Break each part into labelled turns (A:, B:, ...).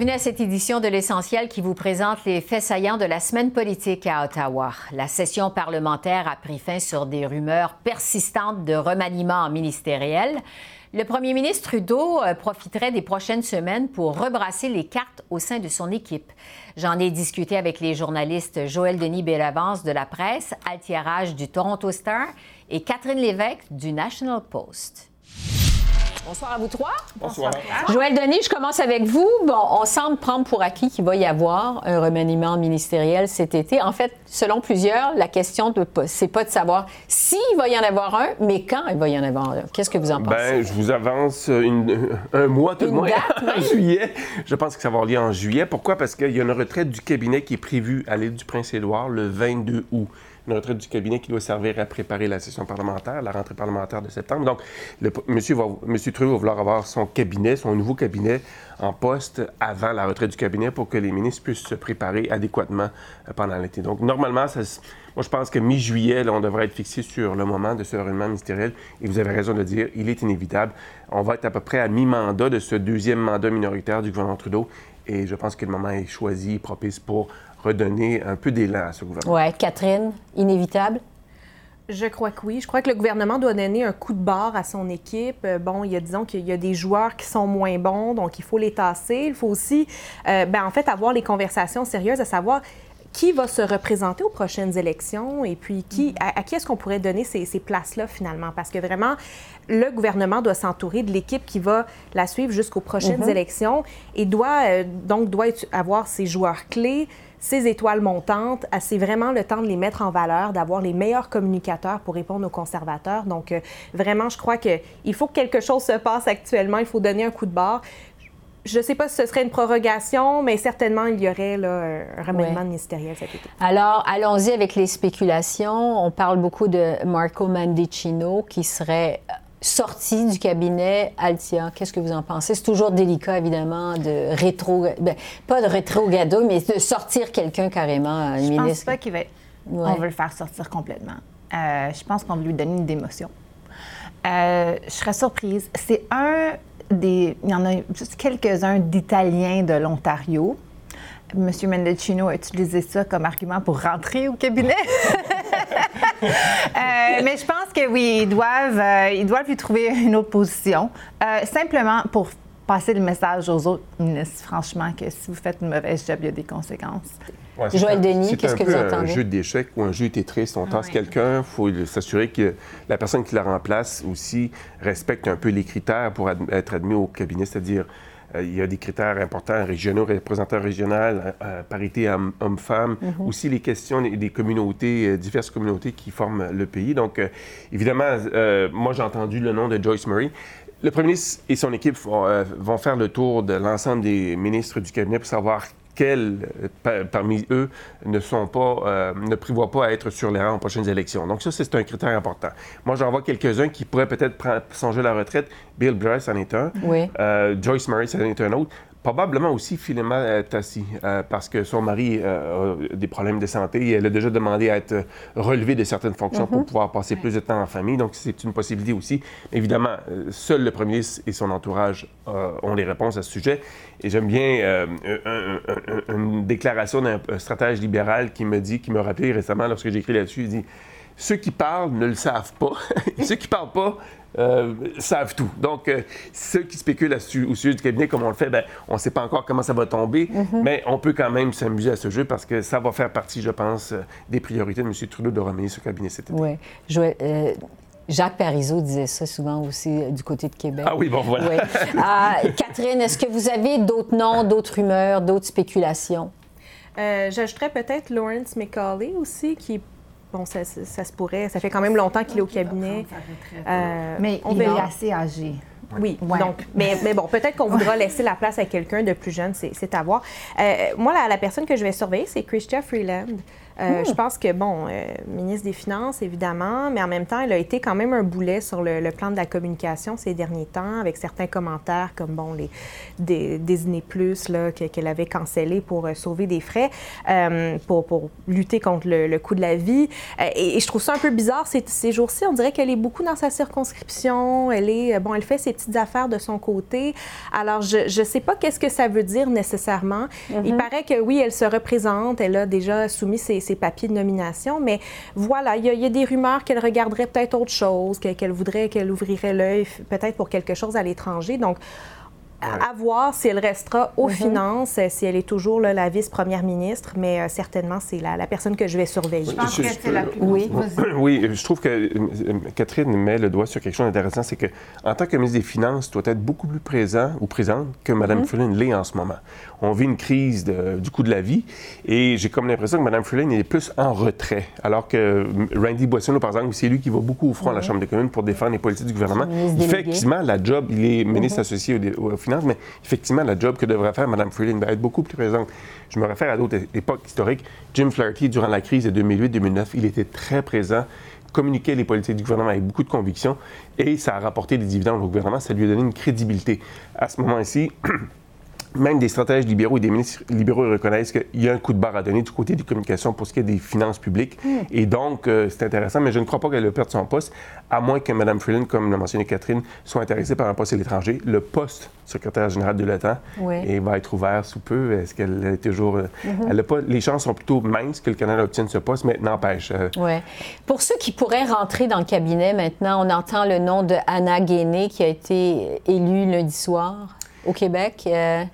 A: Bienvenue à cette édition de l'Essentiel qui vous présente les faits saillants de la semaine politique à Ottawa. La session parlementaire a pris fin sur des rumeurs persistantes de remaniement ministériel. Le premier ministre Trudeau euh, profiterait des prochaines semaines pour rebrasser les cartes au sein de son équipe. J'en ai discuté avec les journalistes Joël Denis Bellavance de la presse, Altiérage du Toronto Star et Catherine Lévesque du National Post. Bonsoir à vous trois.
B: Bonsoir.
A: Joël Denis, je commence avec vous. Bon, on semble prendre pour acquis qu'il va y avoir un remaniement ministériel cet été. En fait, selon plusieurs, la question de c'est pas de savoir s'il va y en avoir un, mais quand il va y en avoir un. Qu'est-ce que vous en pensez?
B: Ben, je vous avance un mois tout le moins, en juillet. Je pense que ça va avoir lieu en juillet. Pourquoi? Parce qu'il y a une retraite du cabinet qui est prévue à l'île du Prince-Édouard le 22 août une retraite du cabinet qui doit servir à préparer la session parlementaire, la rentrée parlementaire de septembre. Donc, le, Trudeau va vouloir avoir son cabinet, son nouveau cabinet en poste avant la retraite du cabinet pour que les ministres puissent se préparer adéquatement euh, pendant l'été. Donc, normalement, moi, je pense que mi-juillet, on devrait être fixé sur le moment de ce réunion ministériel. Et vous avez raison de dire, il est inévitable. On va être à peu près à mi-mandat de ce deuxième mandat minoritaire du gouvernement Trudeau. Et je pense que le moment est choisi, propice pour redonner un peu d'élan à ce gouvernement.
A: Oui, Catherine, inévitable?
C: Je crois que oui. Je crois que le gouvernement doit donner un coup de barre à son équipe. Euh, bon, il y a, disons qu'il y a des joueurs qui sont moins bons, donc il faut les tasser. Il faut aussi, euh, ben, en fait, avoir les conversations sérieuses à savoir qui va se représenter aux prochaines élections et puis qui, mm-hmm. à, qui est-ce qu'on pourrait donner ces, places-là finalement? Parce que vraiment, le gouvernement doit s'entourer de l'équipe qui va la suivre jusqu'aux prochaines mm-hmm. élections et doit euh, donc doit avoir ses joueurs clés, ces étoiles montantes, c'est vraiment le temps de les mettre en valeur, d'avoir les meilleurs communicateurs pour répondre aux conservateurs. Donc, euh, vraiment, je crois qu'il faut que quelque chose se passe actuellement. Il faut donner un coup de barre. Je ne sais pas si ce serait une prorogation, mais certainement, il y aurait là, un remaniement ministériel cet été.
A: Alors, allons-y avec les spéculations. On parle beaucoup de Marco Mandicino qui serait sortie du cabinet Altia. Qu'est-ce que vous en pensez? C'est toujours délicat, évidemment, de rétro... Ben, pas de rétrogado, mais de sortir quelqu'un carrément,
D: Je ministre. pense pas qu'il va... On veut le faire sortir complètement. Euh, je pense qu'on veut lui donner une démotion. Euh, je serais surprise. C'est un Il y en a juste quelques-uns d'Italiens de l'Ontario. M. Mendocino a utilisé ça comme argument pour rentrer au cabinet. Euh, mais je pense que oui, ils doivent, euh, ils doivent lui trouver une autre position. Euh, simplement pour passer le message aux autres ministres, franchement, que si vous faites une mauvaise job, il y a des conséquences.
A: Joël Denis, qu'est-ce que vous entendez?
B: C'est un jeu d'échecs ou un jeu Tetris. On tasse quelqu'un, il faut s'assurer que la personne qui la remplace aussi respecte un peu les critères pour être admis au cabinet, c'est-à-dire euh, il y a des critères importants régionaux, représentants régionaux, euh, euh, parité homme-femme, mhm. aussi les questions des communautés, diverses communautés qui forment le pays. Donc, évidemment, moi, j'ai entendu le nom de Joyce Murray. Le premier ministre et son équipe vont faire le tour de l'ensemble des ministres du cabinet pour savoir quels euh, parmi eux ne sont pas, euh, ne prévoient pas à être sur les rangs aux prochaines élections. Donc ça, c'est un critère important. Moi, j'en vois quelques-uns qui pourraient peut-être songer à la retraite. Bill Bryce en est un.
A: Oui.
B: Euh, Joyce Murray en est un autre. Probablement aussi Philema Tassi, euh, parce que son mari euh, a des problèmes de santé et elle a déjà demandé à être relevée de certaines fonctions pour mhm. pouvoir passer plus de temps en famille. Donc, c'est une possibilité aussi. Évidemment, euh, seul le premier ministre et son entourage ont les réponses à ce sujet. Et j'aime bien une déclaration d'un stratège libéral qui me dit, qui me rappelé récemment lorsque j'ai écrit là-dessus, il dit ceux qui parlent ne le savent pas. ceux qui parlent pas euh, savent tout. Donc, euh, ceux qui spéculent au sujet du cabinet, comme on le fait, ben, on ne sait pas encore comment ça va tomber, mhm. mais on peut quand même s'amuser à ce jeu parce que ça va faire partie, je pense, euh, des priorités de M. Trudeau de remanier ce cabinet cet été.
A: Oui. Jacques Parizeau disait ça souvent aussi du côté de Québec.
B: Ah oui, bon, voilà. Oui.
A: Catherine, est-ce que vous avez d'autres noms, d'autres rumeurs, d'autres spéculations?
C: J'ajouterais peut-être Lawrence McCauley aussi, qui bon, ça, se pourrait. Ça fait quand même longtemps qu'il est au cabinet.
D: Euh, mais il est assez âgé.
C: Oui, donc, mais, mais bon, peut-être qu'on voudra laisser la place à quelqu'un de plus jeune, c'est à voir. Euh, moi, la, la, personne que je vais surveiller, c'est Christian Freeland. Euh, hmm. Je pense que, bon, euh, ministre des Finances, évidemment, mais en même temps, elle a été quand même un boulet sur le, plan de la communication ces derniers temps, avec certains commentaires comme, bon, les des, Plus, là, qu'elle avait cancellé pour euh, sauver des frais, pour, pour, lutter contre le, le, coût de la vie. Et, je trouve ça un peu bizarre ces, jours-ci. On dirait qu'elle est beaucoup dans sa circonscription. Elle est, bon, elle fait ses petites affaires de son côté. Alors, je ne sais pas qu'est-ce que ça veut dire nécessairement. Il mm-hmm. paraît que, oui, elle se représente, elle a déjà soumis ses papiers de nomination. Mais voilà, il y, il y a des rumeurs qu'elle regarderait peut-être autre chose, qu'elle voudrait, qu'elle ouvrirait l'œil peut-être pour quelque chose à l'étranger. Donc, à voir si elle restera aux mhm. finances, euh, si elle est toujours la vice-première ministre, mais euh, certainement, c'est la, personne que je vais surveiller.
D: Je pense que c'est la plus
B: oui. oui, je trouve que euh, Catherine met le doigt sur quelque chose d'intéressant, c'est que en tant que ministre des Finances, tu dois être beaucoup plus présent ou présente que Mme mm l'est en ce moment. On vit une crise du coût de la vie et j'ai comme l'impression que Mme Freeland est plus en retrait, alors que Randy Boissonneau, par exemple, c'est lui qui va beaucoup au front mm -hmm. à la mhm. Chambre des communes pour défendre les politiques du gouvernement. Il fait quasiment la job, il est ministre mhm. associé aux, aux finances mais effectivement, la job que devrait faire Mme Freeland va être beaucoup plus présente. Je me réfère à d'autres époques historiques. Jim Flaherty, durant la crise de 2008-2009, il était très présent communiquait les politiques du gouvernement avec beaucoup de conviction et ça a rapporté des dividendes au gouvernement, ça lui a donné une crédibilité. À ce moment-ci, même des stratèges libéraux et des ministres libéraux reconnaissent qu'il y a un coup de barre à donner du côté des communications pour ce qui est des finances publiques. Hmm. Et donc, euh, c'est intéressant, mais je ne crois pas qu'elle va perdre son poste, à moins que Mme Freeland, comme l'a mentionné Catherine, soit intéressée par un poste à l'étranger. Le poste secrétaire général de l'OTAN oui. va être ouvert sous peu. Est-ce qu'elle est toujours... Euh, mm-hmm. Elle a pas... Les chances sont plutôt minces que le Canada obtienne ce poste, mais n'empêche. Euh,
A: pour ceux qui pourraient rentrer dans le cabinet maintenant, on entend le nom de Anna Guéné qui a été élue lundi soir au Québec.
B: Euh,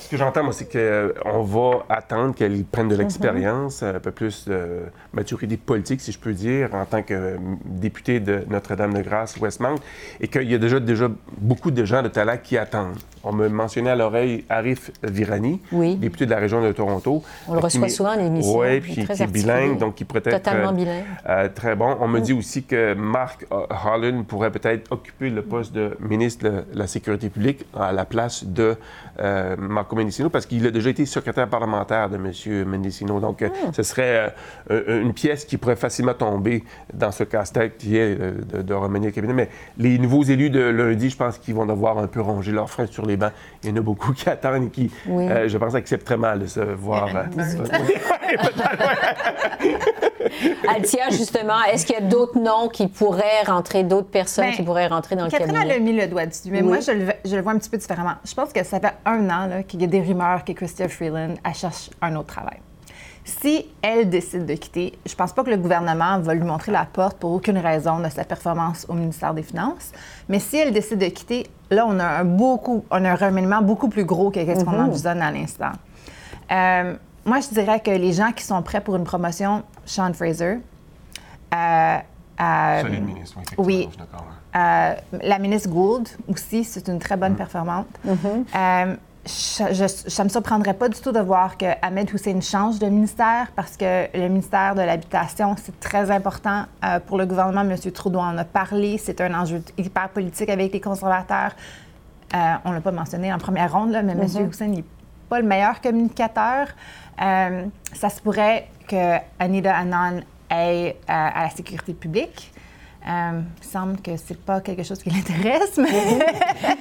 B: Ce que j'entends, moi, c'est qu'on euh, va attendre qu'elle prenne de l'expérience, euh, un peu plus de maturité politique, si je peux dire, en tant que député de Notre-Dame-de-Grâce, Westmount, et qu'il y a déjà, déjà beaucoup de gens de talent qui attendent on me mentionnait à l'oreille Arif Virani, député de la région de Toronto.
A: On le euh, reçoit souvent à l'émission.
B: Oui, puis qui est bilingue, donc qui pourrait être
A: totalement euh, bilingue.
B: Euh, très bon. On me dit aussi que Mark Holland pourrait peut-être occuper le poste de ministre de la Sécurité publique à la place de Marco Mendicino, parce qu'il a déjà été secrétaire parlementaire de M. Mendicino. Donc, ah. ce serait une pièce qui pourrait facilement tomber dans ce casse-tête qui est de, de remanier le cabinet. Mais les nouveaux élus de lundi, je pense qu'ils vont devoir un peu ronger leurs freins sur les eh ben, il y en a beaucoup qui attendent et qui, euh, je pense, acceptent très mal de se voir.
A: Euh, euh, Altia, ah, justement, est-ce qu'il y a d'autres noms qui pourraient rentrer, d'autres personnes ben, qui pourraient rentrer dans Catherine le cabinet?
D: Catherine a mis le doigt dessus, mais moi, je le, vois un petit peu différemment. Je pense que ça fait un an qu'il y a des rumeurs que Christia Freeland elle cherche un autre travail. Si elle décide de quitter, je ne pense pas que le gouvernement va lui montrer la porte pour aucune raison de sa performance au ministère des Finances. Mais si elle décide de quitter, là, on a un, beaucoup, beaucoup plus gros que ce qu'on mm-hmm. envisionne à l'instant. Euh, moi, je dirais que les gens qui sont prêts pour une promotion, Sean Fraser,
B: euh,
D: oui, euh, la ministre Gould aussi, c'est une très bonne mmh. performante. Mm-hmm ça ne me surprendrait pas du tout de voir que Ahmed Hussein change de ministère parce que le ministère de l'Habitation, c'est très important euh, pour le gouvernement. M. Trudeau en a parlé. C'est un enjeu hyper politique avec les conservateurs. Euh, on ne l'a pas mentionné en première ronde, mais. M. Mhm. Hussein n'est pas le meilleur communicateur. Euh, ça se pourrait que Anita Annan aille à la sécurité publique. Euh, il semble que c'est pas quelque chose qui l'intéresse, mais... Mhm.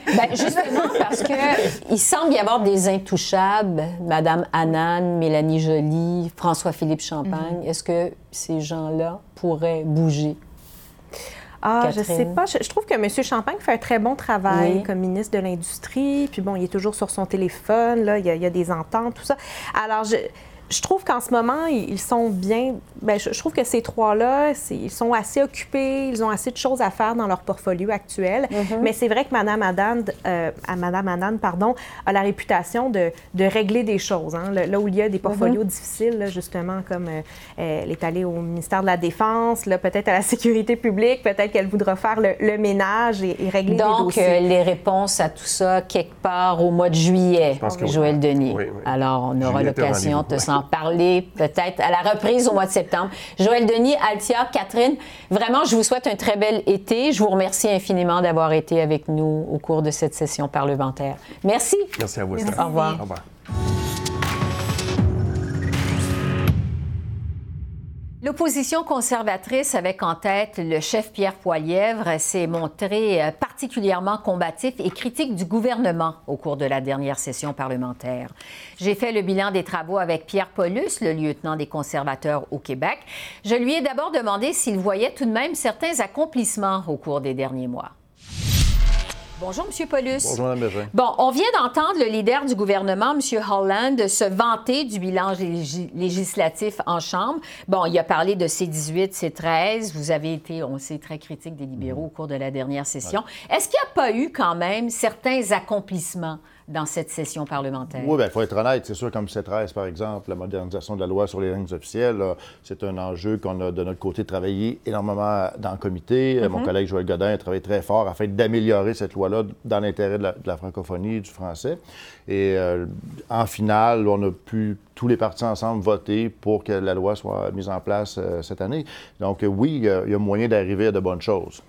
A: Ben, justement, parce que il semble y avoir des intouchables, Madame Annan, Mélanie Joly, François-Philippe Champagne. Mhm. Est-ce que ces gens-là pourraient bouger?
C: Ah, Catherine? je sais pas. Je, trouve que M. Champagne fait un très bon travail comme ministre de l'Industrie. Puis bon, il est toujours sur son téléphone, là, il y a, il y a des ententes, tout ça. Alors, je je trouve qu'en ce moment, ils sont bien. bien je, trouve que ces trois-là, ils sont assez occupés, ils ont assez de choses à faire dans leur portfolio actuel. Mm-hmm. Mais c'est vrai que Madame Adan, euh, Madame Adan, pardon, a la réputation de, régler des choses. Hein. Là où il y a des mm-hmm. portfolios difficiles, justement, comme euh, elle est allée au ministère de la Défense, peut-être à la sécurité publique, peut-être qu'elle voudra faire le, ménage et, régler Donc,
A: des
C: dossiers.
A: Donc, les réponses à tout ça, quelque part au mois de juillet, Joël. Denis. Oui. Alors, on aura l'occasion de s'en parler peut-être à la reprise au mois de septembre. Joël Denis, Altia, Catherine, vraiment, je vous souhaite un très bel été. Je vous remercie infiniment d'avoir été avec nous au cours de cette session parlementaire. Merci.
B: Merci à vous.
A: Au revoir. Au revoir. L'opposition conservatrice, avec en tête le chef Pierre Poilièvre, s'est montré euh, particulièrement combatif et critique du gouvernement au cours de la dernière session parlementaire. J'ai fait le bilan des travaux avec Pierre Paulus, le lieutenant des conservateurs au Québec. Je lui ai d'abord demandé s'il voyait tout de même certains accomplissements au cours des derniers mois. Bonjour, M. Paulus.
E: Bonjour, Mme Berger.
A: Bon, on vient d'entendre le leader du gouvernement, M. Holland, se vanter du bilan législatif en Chambre. Bon, il a parlé de C-18, C-13. Vous avez été, on sait, très critique des libéraux au cours de la dernière session. Est-ce qu'il n'y a pas eu quand même certains accomplissements dans cette session parlementaire?
E: Oui, bien, il faut être honnête. C'est sûr, comme C13, par exemple, la modernisation de la loi sur les lignes officielles, c'est un enjeu qu'on a, de notre côté, travaillé énormément dans le comité. Euh, mon mhm. collègue Joël Godin a travaillé très fort afin d'améliorer cette loi-là dans l'intérêt de, la, francophonie et du français. Et euh, en finale, on a pu, tous les partis ensemble, voter pour que la loi soit mise en place euh, cette année. Donc, oui, il y, a moyen d'arriver à de bonnes choses.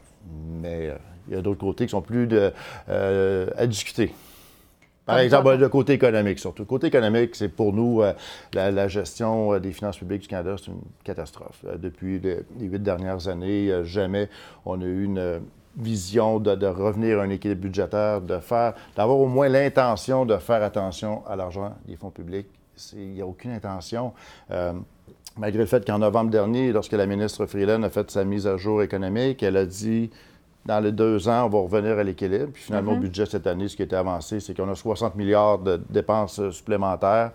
E: Mais il y a d'autres côtés qui sont plus de, à discuter. Par exemple, le côté économique surtout. Le côté économique, c'est pour nous, euh, la, gestion euh, des finances publiques du Canada, c'est une catastrophe. Euh, depuis les, huit dernières années, jamais on a eu une vision de, revenir à un équilibre budgétaire, de faire, d'avoir au moins l'intention de faire attention à l'argent des fonds publics. Il n'y a aucune intention. malgré le fait qu'en novembre dernier, lorsque la ministre Freeland a fait sa mise à jour économique, elle a dit dans les deux ans, on va revenir à l'équilibre. Puis finalement, au mhm. budget cette année, ce qui a été avancé, c'est qu'on a 60 milliards de dépenses supplémentaires.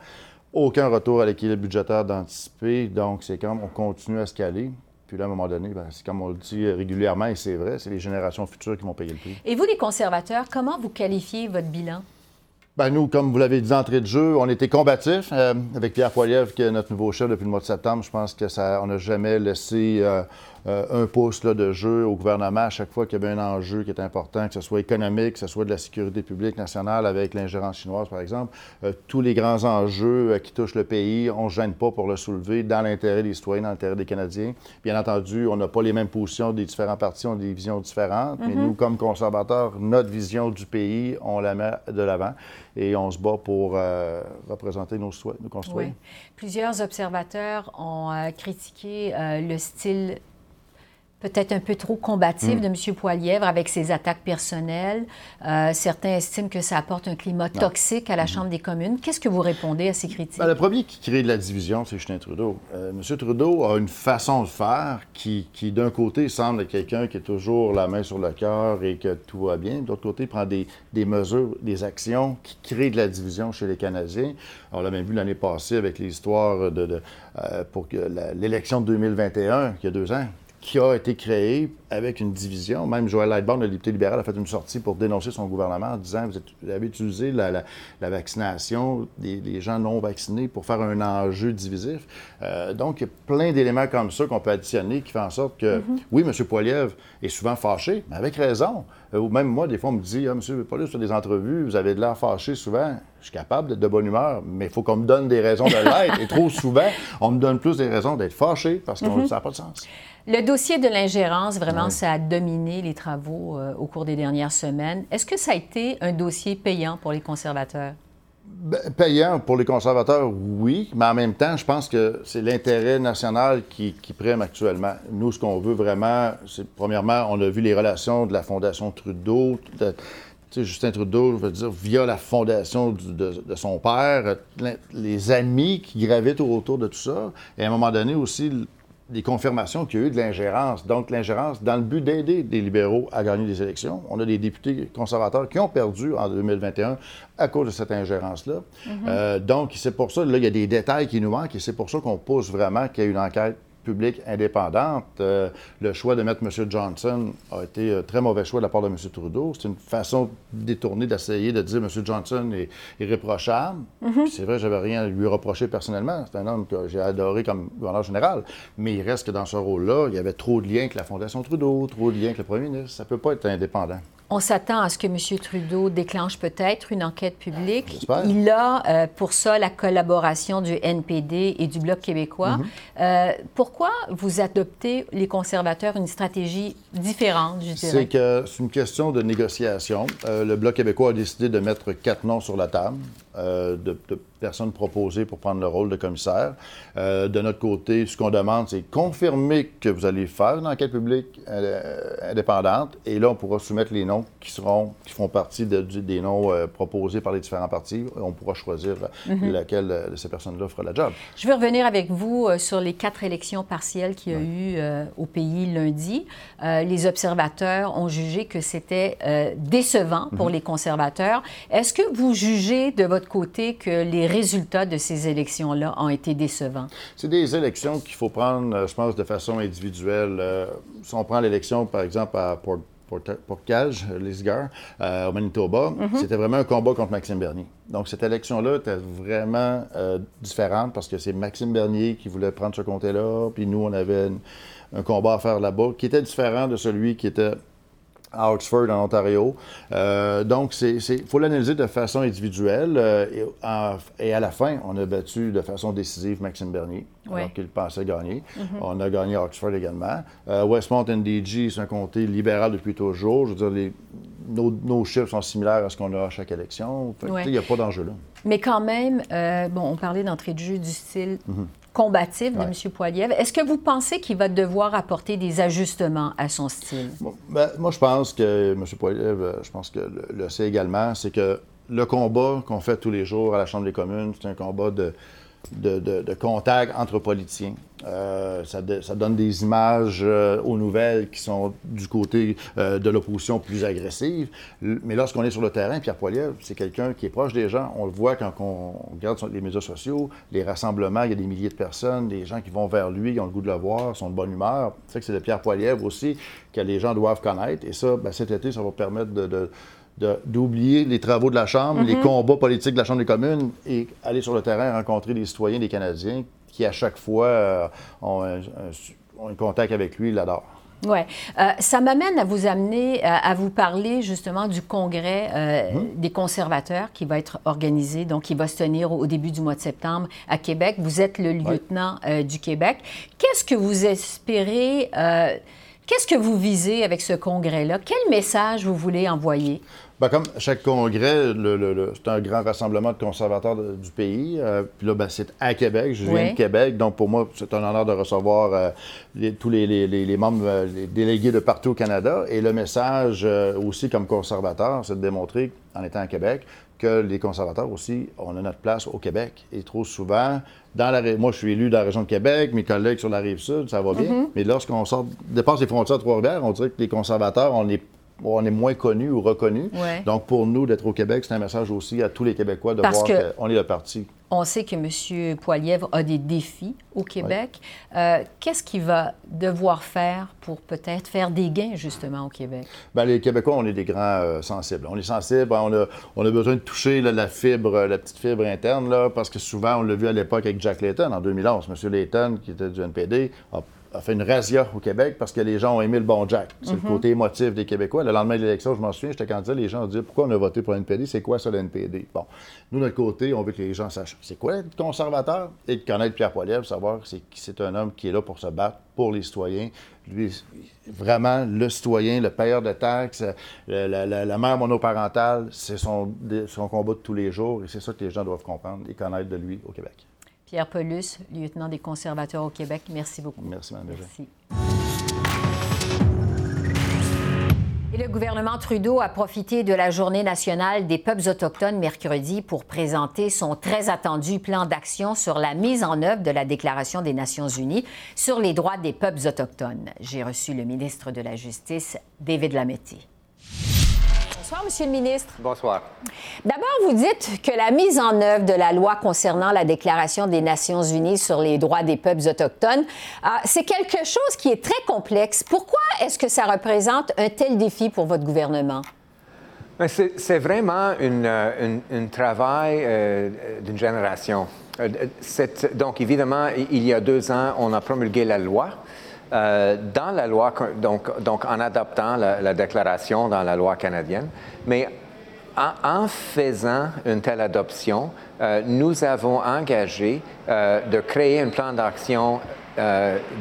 E: Aucun retour à l'équilibre budgétaire d'anticiper. Donc, c'est comme on continue à se caler. Puis là, à un moment donné, ben, c'est comme on le dit régulièrement, et c'est vrai, c'est les générations futures qui vont payer le prix.
A: Et vous, les conservateurs, comment vous qualifiez votre bilan?
E: Bien, nous, comme vous l'avez dit d'entrée de jeu, on était combatifs euh, avec Pierre Poilievre, qui est notre nouveau chef depuis le mois de septembre. Je pense que ça, on n'a jamais laissé euh, euh, un pouce de jeu au gouvernement à chaque fois qu'il y avait un enjeu qui est important, que ce soit économique, que ce soit de la sécurité publique nationale avec l'ingérence chinoise, par exemple. Euh, tous les grands enjeux euh, qui touchent le pays, on ne gêne pas pour le soulever dans l'intérêt des citoyens, dans l'intérêt des Canadiens. Bien entendu, on n'a pas les mêmes positions des différents partis, on a des visions différentes, mais mhm. nous, comme conservateurs, notre vision du pays, on la met de l'avant et on se bat pour représenter nos, nos concitoyens.
A: Plusieurs observateurs ont critiqué le style peut-être un peu trop combatif mm. de M. Poilièvre avec ses attaques personnelles. Euh, certains estiment que ça apporte un climat toxique à la mm-hmm. Chambre des communes. Qu'est-ce que vous répondez à ces critiques?
E: Ben, le premier qui crée de la division, c'est Justin Trudeau. Euh, M. Trudeau a une façon de faire qui, qui d'un côté, semble être quelqu'un qui est toujours la main sur le cœur et que tout va bien. D'autre côté, il prend des, des, mesures, des actions qui créent de la division chez les Canadiens. On l'a même vu l'année passée avec l'histoire de, de euh, pour l'élection de 2021, il y a deux ans qui a été créé avec une division. Même Joël Lightbourne, le député libéral, a fait une sortie pour dénoncer son gouvernement en disant vous, avez utilisé la, vaccination des, gens non vaccinés pour faire un enjeu divisif. Euh, donc, il y a plein d'éléments comme ça qu'on peut additionner qui font en sorte que, mm-hmm. oui, M. Poiliev est souvent fâché, mais avec raison. Euh, ou même moi, des fois, on me dit ah, M. Poiliev, sur des entrevues, vous avez de l'air fâché souvent. Je suis capable d'être de bonne humeur, mais il faut qu'on me donne des raisons de l'être. Et trop souvent, on me donne plus des raisons d'être fâché parce que mm-hmm. ça n'a pas de sens.
A: Le dossier de l'ingérence, vraiment, ça a dominé les travaux euh, au cours des dernières semaines. Est-ce que ça a été un dossier payant pour les conservateurs?
E: Ben, payant pour les conservateurs, oui, mais en même temps, je pense que c'est l'intérêt national qui, qui, prime actuellement. Nous, ce qu'on veut vraiment, c'est premièrement, on a vu les relations de la Fondation Trudeau. De, Justin Trudeau, je veux dire, via la fondation de, de, son père, les amis qui gravitent autour de tout ça, et à un moment donné aussi des confirmations qu'il y a eu de l'ingérence. Donc, l'ingérence dans le but d'aider les libéraux à gagner des élections. On a des députés conservateurs qui ont perdu en 2021 à cause de cette ingérence-là. Mm-hmm. Euh, donc, c'est pour ça, là, il y a des détails qui nous manquent et c'est pour ça qu'on pousse vraiment qu'il y ait une enquête publique indépendante. Euh, le choix de mettre M. Johnson a été un très mauvais choix de la part de M. Trudeau. C'est une façon détournée d'essayer de dire M. Johnson est irréprochable. Mm-hmm. C'est vrai, j'avais rien à lui reprocher personnellement. C'est un homme que j'ai adoré comme gouverneur général. Mais il reste que dans ce rôle-là, il y avait trop de liens avec la Fondation Trudeau, trop de liens avec le premier ministre. Ça ne peut pas être indépendant.
A: On s'attend à ce que M. Trudeau déclenche peut-être une enquête publique. Il a euh, pour ça la collaboration du NPD et du Bloc québécois. Mhm. Euh, pourquoi vous adoptez, les conservateurs, une stratégie différente, je
E: dirais? C'est que c'est une question de négociation. Euh, le Bloc québécois a décidé de mettre quatre noms sur la table, de, personnes proposées pour prendre le rôle de commissaire. Euh, de notre côté, ce qu'on demande, c'est confirmer que vous allez faire une enquête publique euh, indépendante. Et là, on pourra soumettre les noms qui seront, qui font partie des noms euh, proposés par les différents partis. On pourra choisir mhm. laquelle de ces personnes-là fera la job.
A: Je veux revenir avec vous sur les quatre élections partielles qu'il y a eu au pays lundi. les observateurs ont jugé que c'était décevant pour mhm. les conservateurs. Est-ce que vous jugez de votre côté que les résultats de ces élections-là ont été décevants?
E: C'est des élections qu'il faut prendre, euh, je pense, de façon individuelle. Euh, si on prend l'élection, par exemple, à Port Portage, Lisgar, euh, au Manitoba, mhm. c'était vraiment un combat contre Maxime Bernier. Donc, cette élection-là était vraiment différente parce que c'est Maxime Bernier qui voulait prendre ce comté-là, puis nous, on avait un combat à faire là-bas qui était différent de celui qui était à Oxford, en Ontario. Euh, donc, il faut l'analyser de façon individuelle. Euh, et, à la fin, on a battu de façon décisive Maxime Bernier, alors qu'il pensait gagner. Mm-hmm. On a gagné Oxford également. Euh, Westmont NDG, c'est un comté libéral depuis toujours. Je veux dire, nos, chiffres sont similaires à ce qu'on a à chaque élection. Il n'y a pas d'enjeu là.
A: Mais quand même, bon, on parlait d'entrée de jeu du style mm-hmm combatif de M. Poiliev. Est-ce que vous pensez qu'il va devoir apporter des ajustements à son style?
E: Ben, moi, je pense que M. Poiliev, euh, je pense que le, le sait également, c'est que le combat qu'on fait tous les jours à la Chambre des communes, c'est un combat de de, contact entre politiciens. Euh, ça, donne des images euh, aux nouvelles qui sont du côté euh, de l'opposition plus agressive. Mais lorsqu'on est sur le terrain, Pierre Poilievre, c'est quelqu'un qui est proche des gens. On le voit quand on regarde les médias sociaux, les rassemblements, il y a des milliers de personnes, des gens qui vont vers lui, qui ont le goût de le voir, sont de bonne humeur. C'est que c'est de Pierre Poilievre aussi que les gens doivent connaître. Et ça, ben, cet été, ça va permettre de d'oublier les travaux de la Chambre, les mhm. combats politiques de la Chambre des communes et aller sur le terrain rencontrer des citoyens, des Canadiens qui, à chaque fois, euh, ont, un, contact avec lui, l'adorent.
A: Oui. Euh, ça m'amène à vous amener, à, vous parler justement du congrès euh, mhm. des conservateurs qui va être organisé, donc qui va se tenir au, début du mois de septembre à Québec. Vous êtes le lieutenant du Québec. Qu'est-ce que vous espérez, qu'est-ce que vous visez avec ce congrès-là? Quel message vous voulez envoyer?
E: Ben, comme chaque congrès, c'est un grand rassemblement de conservateurs du pays. Euh, puis là, ben, c'est à Québec. Je viens de Québec. Donc, pour moi, c'est un honneur de recevoir euh, tous les, membres, euh, les délégués de partout au Canada. Et le message aussi, comme conservateur, c'est de démontrer, en étant à Québec, que les conservateurs aussi, on a notre place au Québec. Et trop souvent, dans la, moi, je suis élu dans la région de Québec, mes collègues sur la rive sud, ça va bien. Mm-hmm. Mais lorsqu'on sort, dépasse les frontières de Trois-Rivières, on dirait que les conservateurs, on est on est moins connu ou reconnu. Donc, pour nous, d'être au Québec, c'est un message aussi à tous les Québécois de voir qu'on est le parti.
A: On sait que M. Poilievre a des défis au Québec. Euh, qu'est-ce qu'il va devoir faire pour peut-être faire des gains, justement, au Québec?
E: Bien, les Québécois, on est des grands euh, sensibles. On est sensibles, on a, on a besoin de toucher la fibre, la petite fibre interne, là, parce que souvent, on l'a vu à l'époque avec Jack Layton en 2011. M. Layton, qui était du NPD, a a fait une razzia au Québec parce que les gens ont aimé le bon Jack. C'est le mhm. côté émotif des Québécois. Le lendemain de l'élection, je m'en souviens, j'étais candidat, les gens ont dit pourquoi on a voté pour l'NPD, c'est quoi ça l'NPD? Bon, nous, de notre côté, on veut que les gens sachent c'est quoi être conservateur? Et de connaître Pierre Poilievre, savoir que c'est un homme qui est là pour se battre pour les citoyens. Lui, vraiment, le citoyen, le payeur de taxes, la, mère monoparentale, c'est son, son combat de tous les jours et c'est ça que les gens doivent comprendre et connaître de lui au Québec.
A: Pierre Paulus, lieutenant des conservateurs au Québec, merci beaucoup.
E: Merci, Mme Merci.
A: Et le gouvernement Trudeau a profité de la Journée nationale des peuples autochtones mercredi pour présenter son très attendu plan d'action sur la mise en œuvre de la Déclaration des Nations unies sur les droits des peuples autochtones. J'ai reçu le ministre de la Justice, David Lametti. Bonsoir, Monsieur le ministre.
F: Bonsoir.
A: D'abord, vous dites que la mise en œuvre de la loi concernant la Déclaration des Nations unies sur les droits des peuples autochtones, euh, c'est quelque chose qui est très complexe. Pourquoi est-ce que ça représente un tel défi pour votre gouvernement?
F: Ben, c'est vraiment euh, un travail euh, d'une génération. donc, évidemment, il y a deux ans, on a promulgué la loi. Euh, dans la loi, donc, donc en adoptant la, déclaration dans la loi canadienne, mais en, faisant une telle adoption, euh, nous avons engagé euh, de créer un plan d'action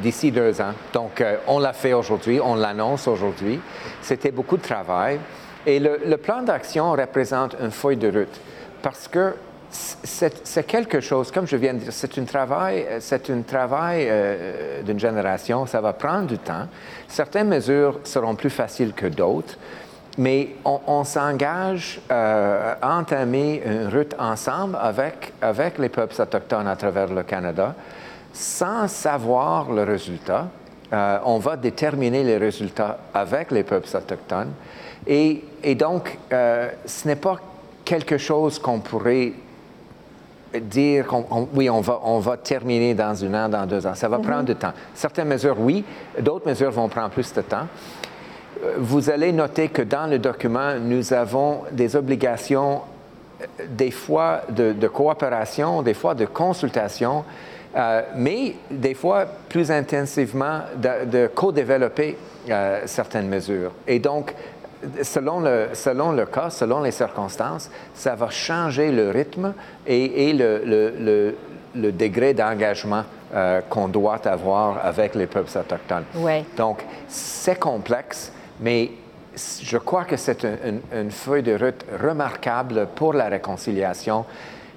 F: d'ici deux ans. Donc, on l'a fait aujourd'hui, on l'annonce aujourd'hui. C'était beaucoup de travail. Et le, le plan d'action représente une feuille de route parce que c'est quelque chose, comme je viens de dire, c'est un travail, c'est un travail euh, d'une génération, ça va prendre du temps. Certaines mesures seront plus faciles que d'autres, mais on, s'engage euh, à entamer une route ensemble avec, avec les peuples autochtones à travers le Canada, sans savoir le résultat. Euh, on va déterminer les résultats avec les peuples autochtones. Et, et donc, ce n'est pas quelque chose qu'on pourrait dire qu'on, oui, on va, on va terminer dans un an, dans deux ans. Ça va mhm. prendre du temps. Certaines mesures, oui. D'autres mesures vont prendre plus de temps. Euh, vous allez noter que dans le document, nous avons des obligations, euh, des fois de, coopération, des fois de consultation, euh, mais des fois plus intensivement de, co-développer certaines mesures. Et donc, selon le, selon le cas, selon les circonstances, ça va changer le rythme et, le, le, degré d'engagement euh, qu'on doit avoir avec les peuples autochtones. Donc, c'est complexe, mais je crois que c'est une, feuille de route remarquable pour la réconciliation.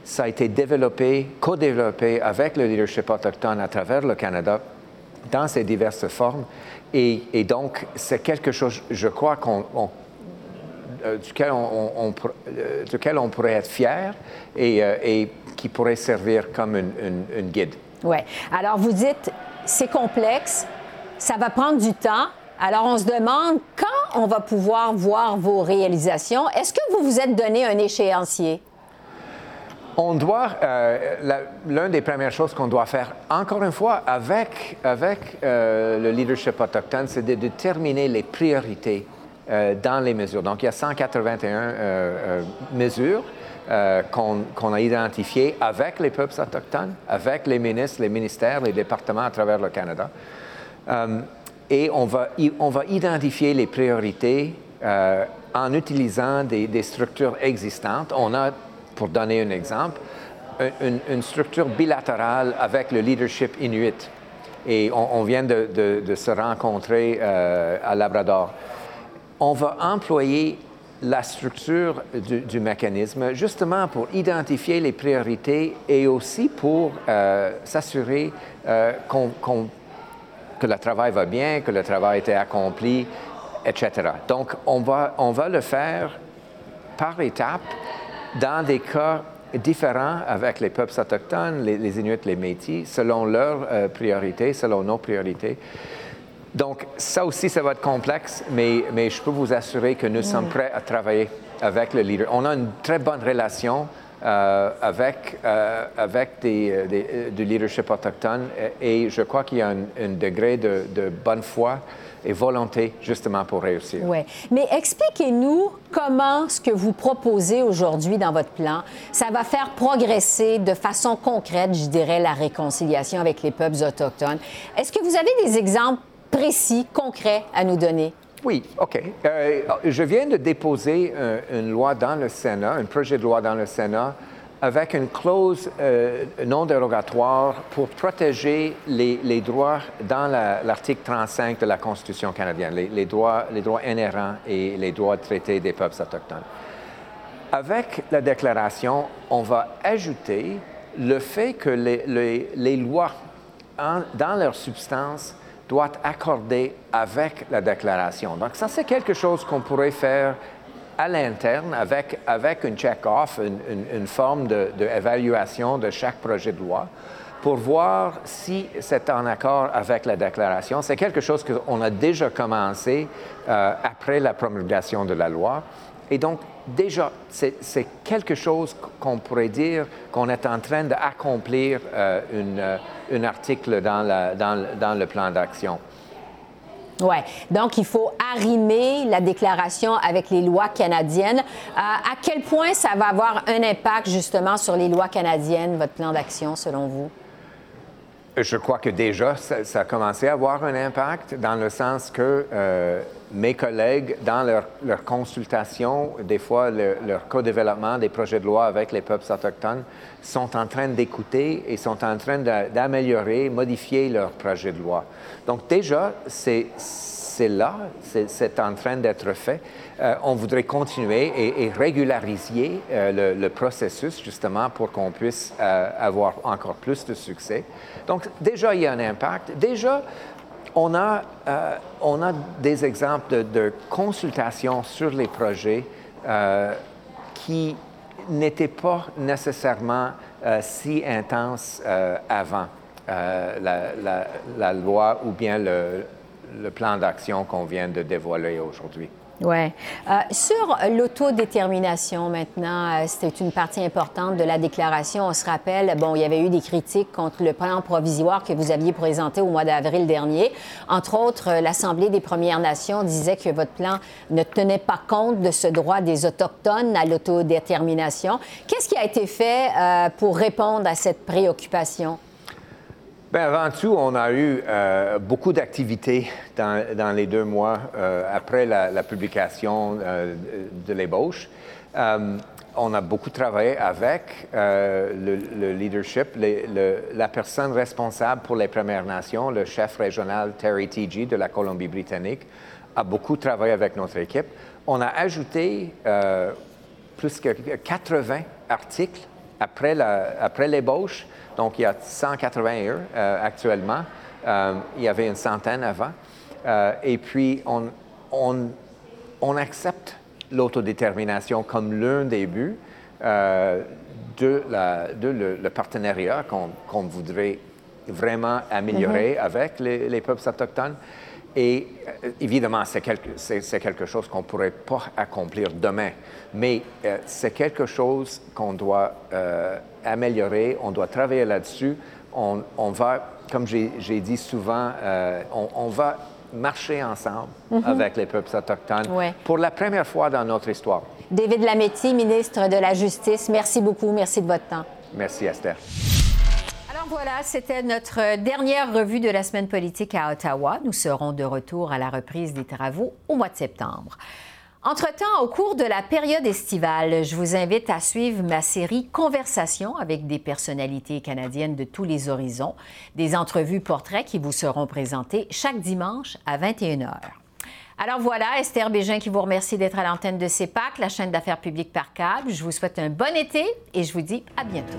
F: Ça a été développé, co-développé avec le leadership autochtone à travers le Canada dans ses diverses formes. Et, donc, c'est quelque chose, je crois, euh, duquel, on, euh, duquel, on, pourrait être fier et, euh, et qui pourrait servir comme une, une guide.
A: Oui. Alors, vous dites, c'est complexe, ça va prendre du temps. Alors, on se demande quand on va pouvoir voir vos réalisations. Est-ce que vous vous êtes donné un échéancier?
F: On doit, euh, l'une des premières choses qu'on doit faire, encore une fois, avec, avec euh, le leadership autochtone, c'est de déterminer les priorités euh, dans les mesures. Donc, il y a 181 mesures qu'on a identifiées avec les peuples autochtones, avec les ministres, les ministères, les départements à travers le Canada. et on va, on va identifier les priorités en utilisant des, des structures existantes. On a pour donner un exemple, une, structure bilatérale avec le leadership inuit. Et on, vient de, se rencontrer euh, à Labrador. On va employer la structure du, mécanisme justement pour identifier les priorités et aussi pour euh, s'assurer euh, que le travail va bien, que le travail a été accompli, etc. Donc, on va, on va le faire par étapes dans des cas différents avec les peuples autochtones, les, Inuits, les Métis, selon leurs euh, priorités, selon nos priorités. Donc, ça aussi, ça va être complexe, mais, mais je peux vous assurer que nous sommes prêts à travailler avec le leader. On a une très bonne relation euh, avec, euh, avec des, du leadership autochtone et, je crois qu'il y a un, degré de, de bonne foi et volonté justement pour réussir.
A: Oui. Mais expliquez-nous comment ce que vous proposez aujourd'hui dans votre plan, ça va faire progresser de façon concrète, je dirais, la réconciliation avec les peuples autochtones. Est-ce que vous avez des exemples précis, concrets à nous donner?
F: Oui, OK. Euh, je viens de déposer une loi dans le Sénat, un projet de loi dans le Sénat avec une clause euh, non dérogatoire pour protéger les, droits dans l'article 35 de la Constitution canadienne, les, droits, inhérents et les droits traités des peuples autochtones. Avec la déclaration, on va ajouter le fait que les, lois, dans leur substance, doivent accorder avec la déclaration. Donc ça, c'est quelque chose qu'on pourrait faire à l'interne avec, avec une check-off, une, forme d'évaluation de, de, chaque projet de loi pour voir si c'est en accord avec la déclaration. C'est quelque chose qu'on a déjà commencé euh, après la promulgation de la loi. Et donc, déjà, c'est quelque chose qu'on pourrait dire qu'on est en train d'accomplir euh, euh, un article dans, la, dans le plan d'action.
A: Oui. Donc, il faut arrimer la déclaration avec les lois canadiennes. Euh, à quel point ça va avoir un impact justement sur les lois canadiennes, votre plan d'action, selon vous?
F: Je crois que déjà, ça, a commencé à avoir un impact dans le sens que euh, mes collègues, dans leur, leur consultation, des fois leur co-développement des projets de loi avec les peuples autochtones, sont en train d'écouter et sont en train d'améliorer, modifier leurs projets de loi. Donc déjà, c'est c'est là, c'est en train d'être fait. Euh, on voudrait continuer et, régulariser euh, le, processus justement pour qu'on puisse euh, avoir encore plus de succès. Donc déjà, il y a un impact. Déjà, on a, on a des exemples de, de consultation sur les projets qui n'étaient pas nécessairement si intenses avant la, loi ou bien le plan d'action qu'on vient de dévoiler aujourd'hui.
A: Oui. Euh, sur l'autodétermination, maintenant, euh, c'était une partie importante de la déclaration. On se rappelle, bon, il y avait eu des critiques contre le plan provisoire que vous aviez présenté au mois d'avril dernier. Entre autres, euh, l'Assemblée des Premières Nations disait que votre plan ne tenait pas compte de ce droit des Autochtones à l'autodétermination. Qu'est-ce qui a été fait pour répondre à cette préoccupation?
F: Bien, avant tout, on a eu euh, beaucoup d'activités dans, les deux mois euh, après la, publication euh, de l'ébauche. on a beaucoup travaillé avec le, leadership, la personne responsable pour les Premières Nations, le chef régional Terry T.G. de la Colombie-Britannique, a beaucoup travaillé avec notre équipe. On a ajouté plus que 80 articles après l'ébauche donc, il y a 180 euh, actuellement. Euh, il y avait une centaine avant. Euh, et puis, on, on, accepte l'autodétermination comme l'un des buts de, la, de le, partenariat qu'on voudrait vraiment améliorer mm-hmm. avec les, les, peuples autochtones. Et évidemment, c'est quelque, quelque, chose qu'on ne pourrait pas accomplir demain, mais c'est quelque chose qu'on doit améliorer, on doit travailler là-dessus. On, va, comme j'ai dit souvent, euh, on, va marcher ensemble mhm. avec les peuples autochtones pour la première fois dans notre histoire.
A: David Lametti, ministre de la Justice, merci beaucoup. Merci de votre temps.
F: Merci, Esther.
A: Voilà, c'était notre dernière revue de la semaine politique à Ottawa. Nous serons de retour à la reprise des travaux au mois de septembre. Entre-temps, au cours de la période estivale, je vous invite à suivre ma série Conversations avec des personnalités canadiennes de tous les horizons, des entrevues portraits qui vous seront présentées chaque dimanche à 21h. Alors voilà, Esther Bégin qui vous remercie d'être à l'antenne de CEPAC, la chaîne d'affaires publiques par câble. Je vous souhaite un bon été et je vous dis à bientôt.